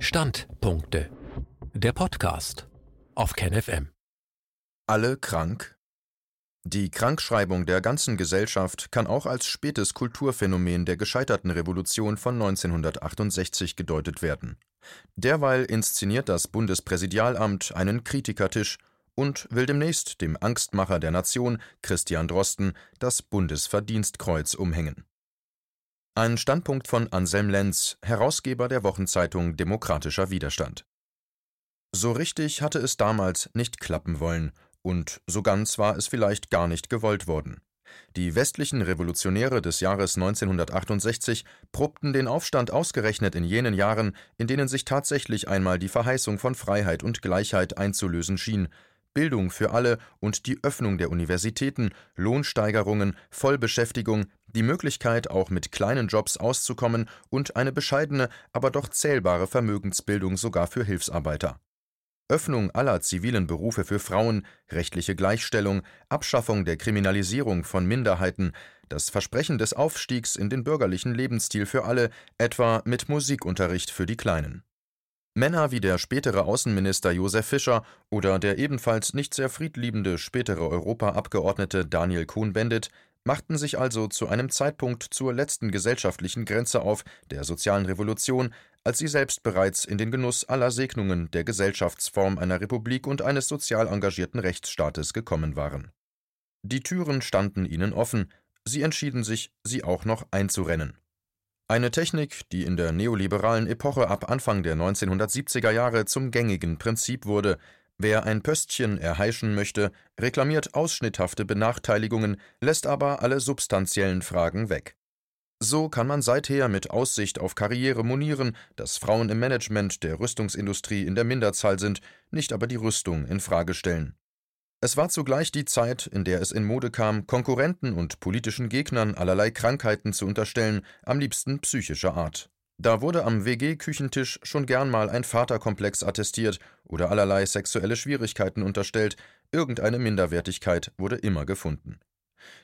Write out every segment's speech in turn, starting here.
Standpunkte. Der Podcast auf KenFM. Alle krank? Die Krankschreibung der ganzen Gesellschaft kann auch als spätes Kulturphänomen der gescheiterten Revolution von 1968 gedeutet werden. Derweil inszeniert das Bundespräsidialamt einen Kritikertisch und will demnächst dem Angstmacher der Nation, Christian Drosten, das Bundesverdienstkreuz umhängen. Ein Standpunkt von Anselm Lenz, Herausgeber der Wochenzeitung Demokratischer Widerstand. So richtig hatte es damals nicht klappen wollen, und so ganz war es vielleicht gar nicht gewollt worden. Die westlichen Revolutionäre des Jahres 1968 probten den Aufstand ausgerechnet in jenen Jahren, in denen sich tatsächlich einmal die Verheißung von Freiheit und Gleichheit einzulösen schien, Bildung für alle und die Öffnung der Universitäten, Lohnsteigerungen, Vollbeschäftigung, die Möglichkeit, auch mit kleinen Jobs auszukommen und eine bescheidene, aber doch zählbare Vermögensbildung sogar für Hilfsarbeiter. Öffnung aller zivilen Berufe für Frauen, rechtliche Gleichstellung, Abschaffung der Kriminalisierung von Minderheiten, das Versprechen des Aufstiegs in den bürgerlichen Lebensstil für alle, etwa mit Musikunterricht für die Kleinen. Männer wie der spätere Außenminister Josef Fischer oder der ebenfalls nicht sehr friedliebende spätere Europaabgeordnete Daniel Cohn-Bendit machten sich also zu einem Zeitpunkt zur letzten gesellschaftlichen Grenze auf der sozialen Revolution, als sie selbst bereits in den Genuss aller Segnungen der Gesellschaftsform einer Republik und eines sozial engagierten Rechtsstaates gekommen waren. Die Türen standen ihnen offen, sie entschieden sich, sie auch noch einzurennen. Eine Technik, die in der neoliberalen Epoche ab Anfang der 1970er Jahre zum gängigen Prinzip wurde. Wer ein Pöstchen erheischen möchte, reklamiert ausschnitthafte Benachteiligungen, lässt aber alle substanziellen Fragen weg. So kann man seither mit Aussicht auf Karriere monieren, dass Frauen im Management der Rüstungsindustrie in der Minderzahl sind, nicht aber die Rüstung in Frage stellen. Es war zugleich die Zeit, in der es in Mode kam, Konkurrenten und politischen Gegnern allerlei Krankheiten zu unterstellen, am liebsten psychischer Art. Da wurde am WG-Küchentisch schon gern mal ein Vaterkomplex attestiert oder allerlei sexuelle Schwierigkeiten unterstellt, irgendeine Minderwertigkeit wurde immer gefunden.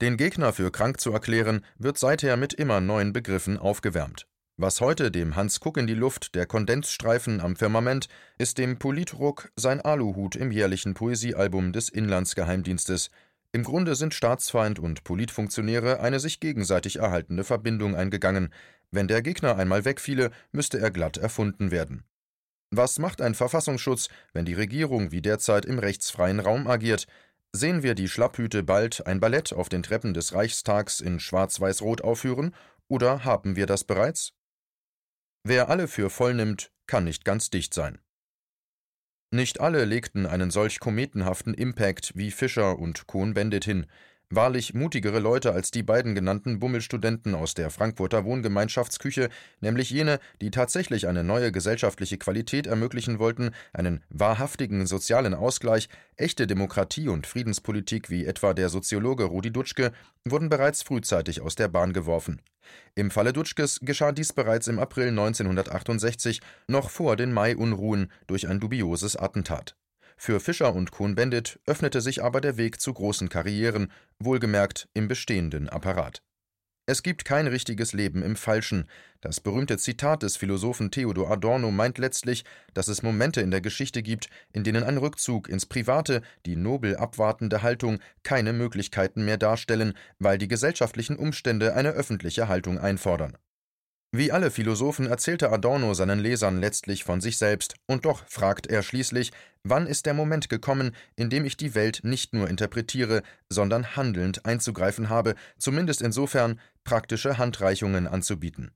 Den Gegner für krank zu erklären, wird seither mit immer neuen Begriffen aufgewärmt. Was heute dem Hans Kuck in die Luft der Kondensstreifen am Firmament, ist dem Politruck sein Aluhut im jährlichen Poesiealbum des Inlandsgeheimdienstes. Im Grunde sind Staatsfeind und Politfunktionäre eine sich gegenseitig erhaltende Verbindung eingegangen. Wenn der Gegner einmal wegfiele, müsste er glatt erfunden werden. Was macht ein Verfassungsschutz, wenn die Regierung wie derzeit im rechtsfreien Raum agiert? Sehen wir die Schlapphüte bald ein Ballett auf den Treppen des Reichstags in Schwarz-Weiß-Rot aufführen, oder haben wir das bereits? Wer alle für voll nimmt, kann nicht ganz dicht sein. Nicht alle legten einen solch kometenhaften Impact wie Fischer und Cohn-Bendit hin. Wahrlich mutigere Leute als die beiden genannten Bummelstudenten aus der Frankfurter Wohngemeinschaftsküche, nämlich jene, die tatsächlich eine neue gesellschaftliche Qualität ermöglichen wollten, einen wahrhaftigen sozialen Ausgleich, echte Demokratie und Friedenspolitik wie etwa der Soziologe Rudi Dutschke, wurden bereits frühzeitig aus der Bahn geworfen. Im Falle Dutschkes geschah dies bereits im April 1968, noch vor den Mai-Unruhen, durch ein dubioses Attentat. Für Fischer und Cohn-Bendit öffnete sich aber der Weg zu großen Karrieren, wohlgemerkt im bestehenden Apparat. Es gibt kein richtiges Leben im Falschen. Das berühmte Zitat des Philosophen Theodor Adorno meint letztlich, dass es Momente in der Geschichte gibt, in denen ein Rückzug ins Private, die nobel abwartende Haltung, keine Möglichkeiten mehr darstellen, weil die gesellschaftlichen Umstände eine öffentliche Haltung einfordern. Wie alle Philosophen erzählte Adorno seinen Lesern letztlich von sich selbst, und doch fragt er schließlich, wann ist der Moment gekommen, in dem ich die Welt nicht nur interpretiere, sondern handelnd einzugreifen habe, zumindest insofern, praktische Handreichungen anzubieten.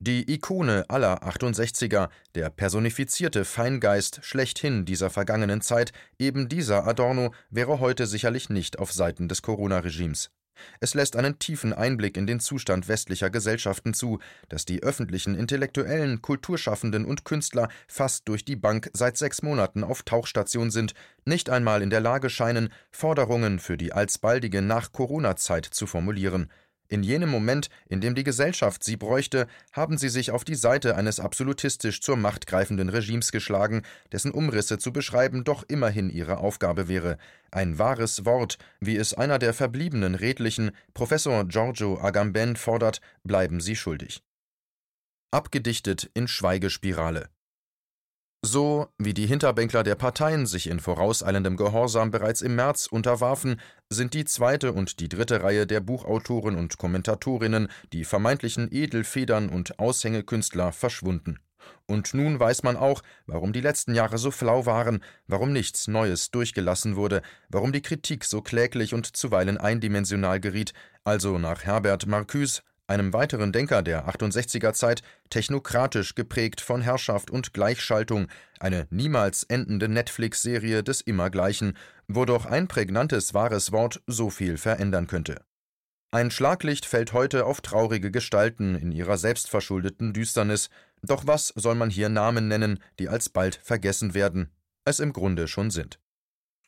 Die Ikone aller 68er, der personifizierte Feingeist schlechthin dieser vergangenen Zeit, eben dieser Adorno, wäre heute sicherlich nicht auf Seiten des Corona-Regimes. Es lässt einen tiefen Einblick in den Zustand westlicher Gesellschaften zu, dass die öffentlichen Intellektuellen, Kulturschaffenden und Künstler fast durch die Bank seit sechs Monaten auf Tauchstation sind, nicht einmal in der Lage scheinen, Forderungen für die alsbaldige Nach-Corona-Zeit zu formulieren – in jenem Moment, in dem die Gesellschaft sie bräuchte, haben sie sich auf die Seite eines absolutistisch zur Macht greifenden Regimes geschlagen, dessen Umrisse zu beschreiben doch immerhin ihre Aufgabe wäre. Ein wahres Wort, wie es einer der verbliebenen Redlichen, Professor Giorgio Agamben, fordert, bleiben sie schuldig. Abgedichtet in Schweigespirale. So wie die Hinterbänkler der Parteien sich in vorauseilendem Gehorsam bereits im März unterwarfen, sind die zweite und die dritte Reihe der Buchautoren und Kommentatorinnen, die vermeintlichen Edelfedern und Aushängekünstler, verschwunden. Und nun weiß man auch, warum die letzten Jahre so flau waren, warum nichts Neues durchgelassen wurde, warum die Kritik so kläglich und zuweilen eindimensional geriet, also nach Herbert Marcuse einem weiteren Denker der 68er Zeit, technokratisch geprägt von Herrschaft und Gleichschaltung, eine niemals endende Netflix-Serie des Immergleichen, wo doch ein prägnantes wahres Wort so viel verändern könnte. Ein Schlaglicht fällt heute auf traurige Gestalten in ihrer selbstverschuldeten Düsternis, doch was soll man hier Namen nennen, die alsbald vergessen werden, es im Grunde schon sind.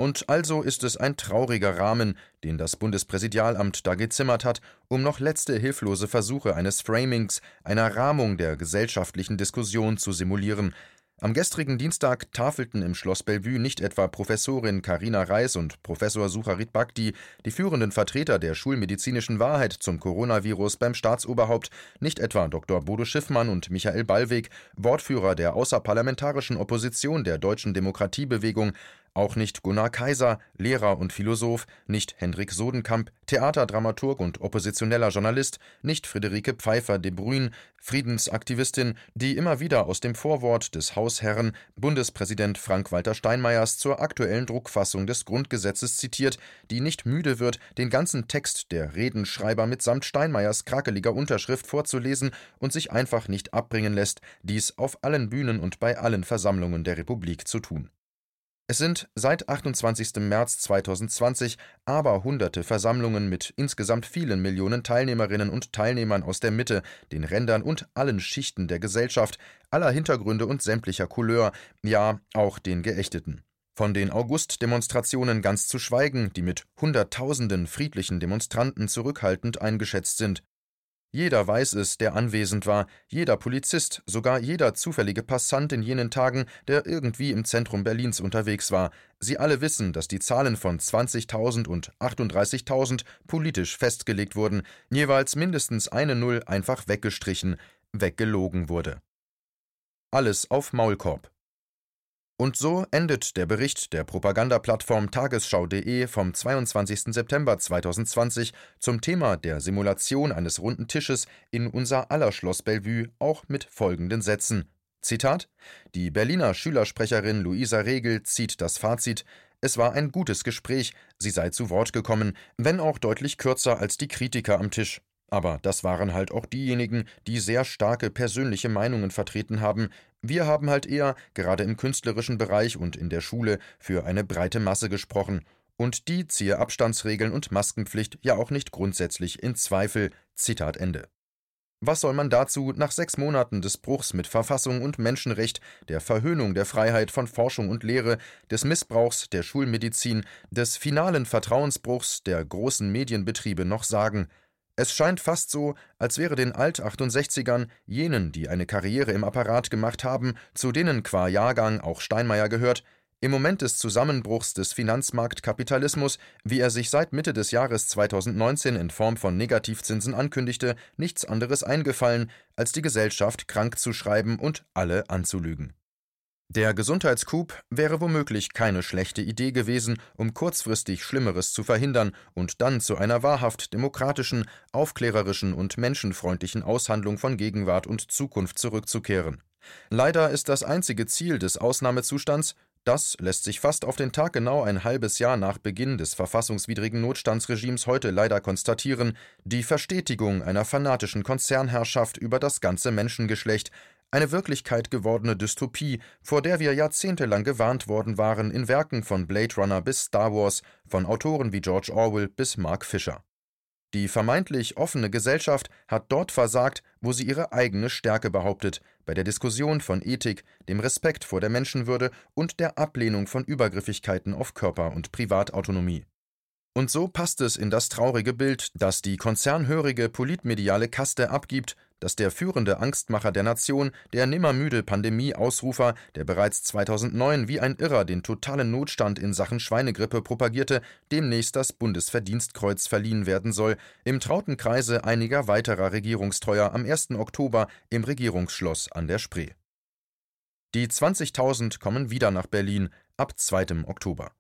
Und also ist es ein trauriger Rahmen, den das Bundespräsidialamt da gezimmert hat, um noch letzte hilflose Versuche eines Framings, einer Rahmung der gesellschaftlichen Diskussion zu simulieren, am gestrigen Dienstag tafelten im Schloss Bellevue nicht etwa Professorin Karina Reis und Professor Sucharit Bhakti, die führenden Vertreter der schulmedizinischen Wahrheit zum Coronavirus beim Staatsoberhaupt, nicht etwa Dr. Bodo Schiffmann und Michael Ballweg, Wortführer der außerparlamentarischen Opposition der deutschen Demokratiebewegung, auch nicht Gunnar Kaiser, Lehrer und Philosoph, nicht Hendrik Sodenkamp, Theaterdramaturg und oppositioneller Journalist, nicht Friederike Pfeiffer de Bruyne, Friedensaktivistin, die immer wieder aus dem Vorwort des Hausherren Bundespräsident Frank-Walter Steinmeiers zur aktuellen Druckfassung des Grundgesetzes zitiert, die nicht müde wird, den ganzen Text der Redenschreiber mitsamt Steinmeiers krakeliger Unterschrift vorzulesen und sich einfach nicht abbringen lässt, dies auf allen Bühnen und bei allen Versammlungen der Republik zu tun. Es sind seit 28. März 2020 aber hunderte Versammlungen mit insgesamt vielen Millionen Teilnehmerinnen und Teilnehmern aus der Mitte, den Rändern und allen Schichten der Gesellschaft, aller Hintergründe und sämtlicher Couleur, ja auch den Geächteten. Von den August-Demonstrationen ganz zu schweigen, die mit Hunderttausenden friedlichen Demonstranten zurückhaltend eingeschätzt sind. Jeder weiß es, der anwesend war, jeder Polizist, sogar jeder zufällige Passant in jenen Tagen, der irgendwie im Zentrum Berlins unterwegs war. Sie alle wissen, dass die Zahlen von 20.000 und 38.000 politisch festgelegt wurden, jeweils mindestens eine Null einfach weggestrichen, weggelogen wurde. Alles auf Maulkorb. Und so endet der Bericht der Propagandaplattform tagesschau.de vom 22. September 2020 zum Thema der Simulation eines runden Tisches in unser aller Schloss Bellevue auch mit folgenden Sätzen. Zitat: Die Berliner Schülersprecherin Luisa Regel zieht das Fazit: Es war ein gutes Gespräch, sie sei zu Wort gekommen, wenn auch deutlich kürzer als die Kritiker am Tisch. Aber das waren halt auch diejenigen, die sehr starke persönliche Meinungen vertreten haben. Wir haben halt eher, gerade im künstlerischen Bereich und in der Schule, für eine breite Masse gesprochen. Und die ziehe Abstandsregeln und Maskenpflicht ja auch nicht grundsätzlich in Zweifel. Zitat Ende. Was soll man dazu nach sechs Monaten des Bruchs mit Verfassung und Menschenrecht, der Verhöhnung der Freiheit von Forschung und Lehre, des Missbrauchs der Schulmedizin, des finalen Vertrauensbruchs der großen Medienbetriebe noch sagen? Es scheint fast so, als wäre den Alt-68ern, jenen, die eine Karriere im Apparat gemacht haben, zu denen qua Jahrgang auch Steinmeier gehört, im Moment des Zusammenbruchs des Finanzmarktkapitalismus, wie er sich seit Mitte des Jahres 2019 in Form von Negativzinsen ankündigte, nichts anderes eingefallen, als die Gesellschaft krank zu schreiben und alle anzulügen. Der Gesundheitscoup wäre womöglich keine schlechte Idee gewesen, um kurzfristig Schlimmeres zu verhindern und dann zu einer wahrhaft demokratischen, aufklärerischen und menschenfreundlichen Aushandlung von Gegenwart und Zukunft zurückzukehren. Leider ist das einzige Ziel des Ausnahmezustands, das lässt sich fast auf den Tag genau ein halbes Jahr nach Beginn des verfassungswidrigen Notstandsregimes heute leider konstatieren, die Verstetigung einer fanatischen Konzernherrschaft über das ganze Menschengeschlecht, eine Wirklichkeit gewordene Dystopie, vor der wir jahrzehntelang gewarnt worden waren in Werken von Blade Runner bis Star Wars, von Autoren wie George Orwell bis Mark Fisher. Die vermeintlich offene Gesellschaft hat dort versagt, wo sie ihre eigene Stärke behauptet, bei der Diskussion von Ethik, dem Respekt vor der Menschenwürde und der Ablehnung von Übergriffigkeiten auf Körper und Privatautonomie. Und so passt es in das traurige Bild, das die konzernhörige politmediale Kaste abgibt, dass der führende Angstmacher der Nation, der nimmermüde Pandemie-Ausrufer, der bereits 2009 wie ein Irrer den totalen Notstand in Sachen Schweinegrippe propagierte, demnächst das Bundesverdienstkreuz verliehen werden soll, im trauten Kreise einiger weiterer Regierungstreuer am 1. Oktober im Regierungsschloss an der Spree Die 20.000 kommen wieder nach Berlin ab 2. Oktober.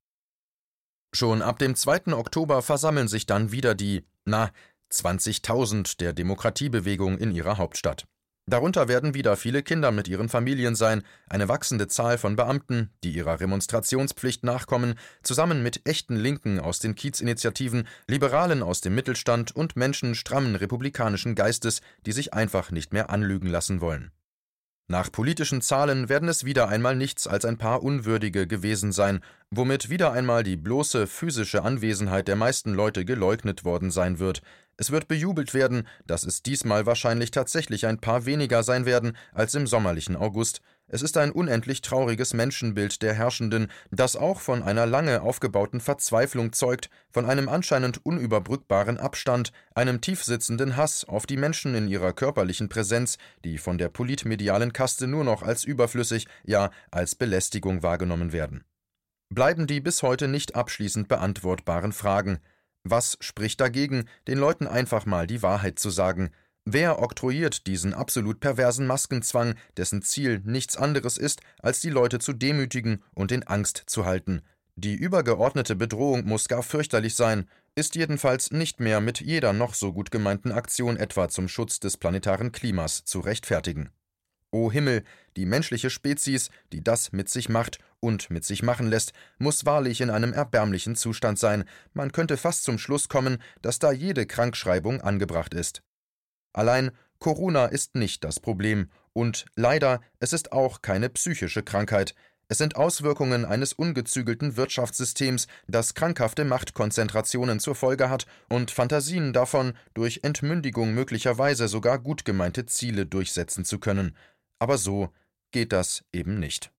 Schon ab dem 2. Oktober versammeln sich dann wieder die, na, 20.000 der Demokratiebewegung in ihrer Hauptstadt. Darunter werden wieder viele Kinder mit ihren Familien sein, eine wachsende Zahl von Beamten, die ihrer Remonstrationspflicht nachkommen, zusammen mit echten Linken aus den Kiezinitiativen, Liberalen aus dem Mittelstand und Menschen strammen republikanischen Geistes, die sich einfach nicht mehr anlügen lassen wollen. Nach politischen Zahlen werden es wieder einmal nichts als ein paar Unwürdige gewesen sein, womit wieder einmal die bloße physische Anwesenheit der meisten Leute geleugnet worden sein wird. Es wird bejubelt werden, dass es diesmal wahrscheinlich tatsächlich ein paar weniger sein werden als im sommerlichen August, es ist ein unendlich trauriges Menschenbild der Herrschenden, das auch von einer lange aufgebauten Verzweiflung zeugt, von einem anscheinend unüberbrückbaren Abstand, einem tiefsitzenden Hass auf die Menschen in ihrer körperlichen Präsenz, die von der politmedialen Kaste nur noch als überflüssig, ja als Belästigung wahrgenommen werden. Bleiben die bis heute nicht abschließend beantwortbaren Fragen. Was spricht dagegen, den Leuten einfach mal die Wahrheit zu sagen, Wer oktroyiert diesen absolut perversen Maskenzwang, dessen Ziel nichts anderes ist, als die Leute zu demütigen und in Angst zu halten? Die übergeordnete Bedrohung muss gar fürchterlich sein, ist jedenfalls nicht mehr mit jeder noch so gut gemeinten Aktion etwa zum Schutz des planetaren Klimas zu rechtfertigen. O Himmel, die menschliche Spezies, die das mit sich macht und mit sich machen lässt, muss wahrlich in einem erbärmlichen Zustand sein, man könnte fast zum Schluss kommen, dass da jede Krankschreibung angebracht ist. Allein Corona ist nicht das Problem und leider, es ist auch keine psychische Krankheit. Es sind Auswirkungen eines ungezügelten Wirtschaftssystems, das krankhafte Machtkonzentrationen zur Folge hat und Fantasien davon, durch Entmündigung möglicherweise sogar gut gemeinte Ziele durchsetzen zu können. Aber so geht das eben nicht.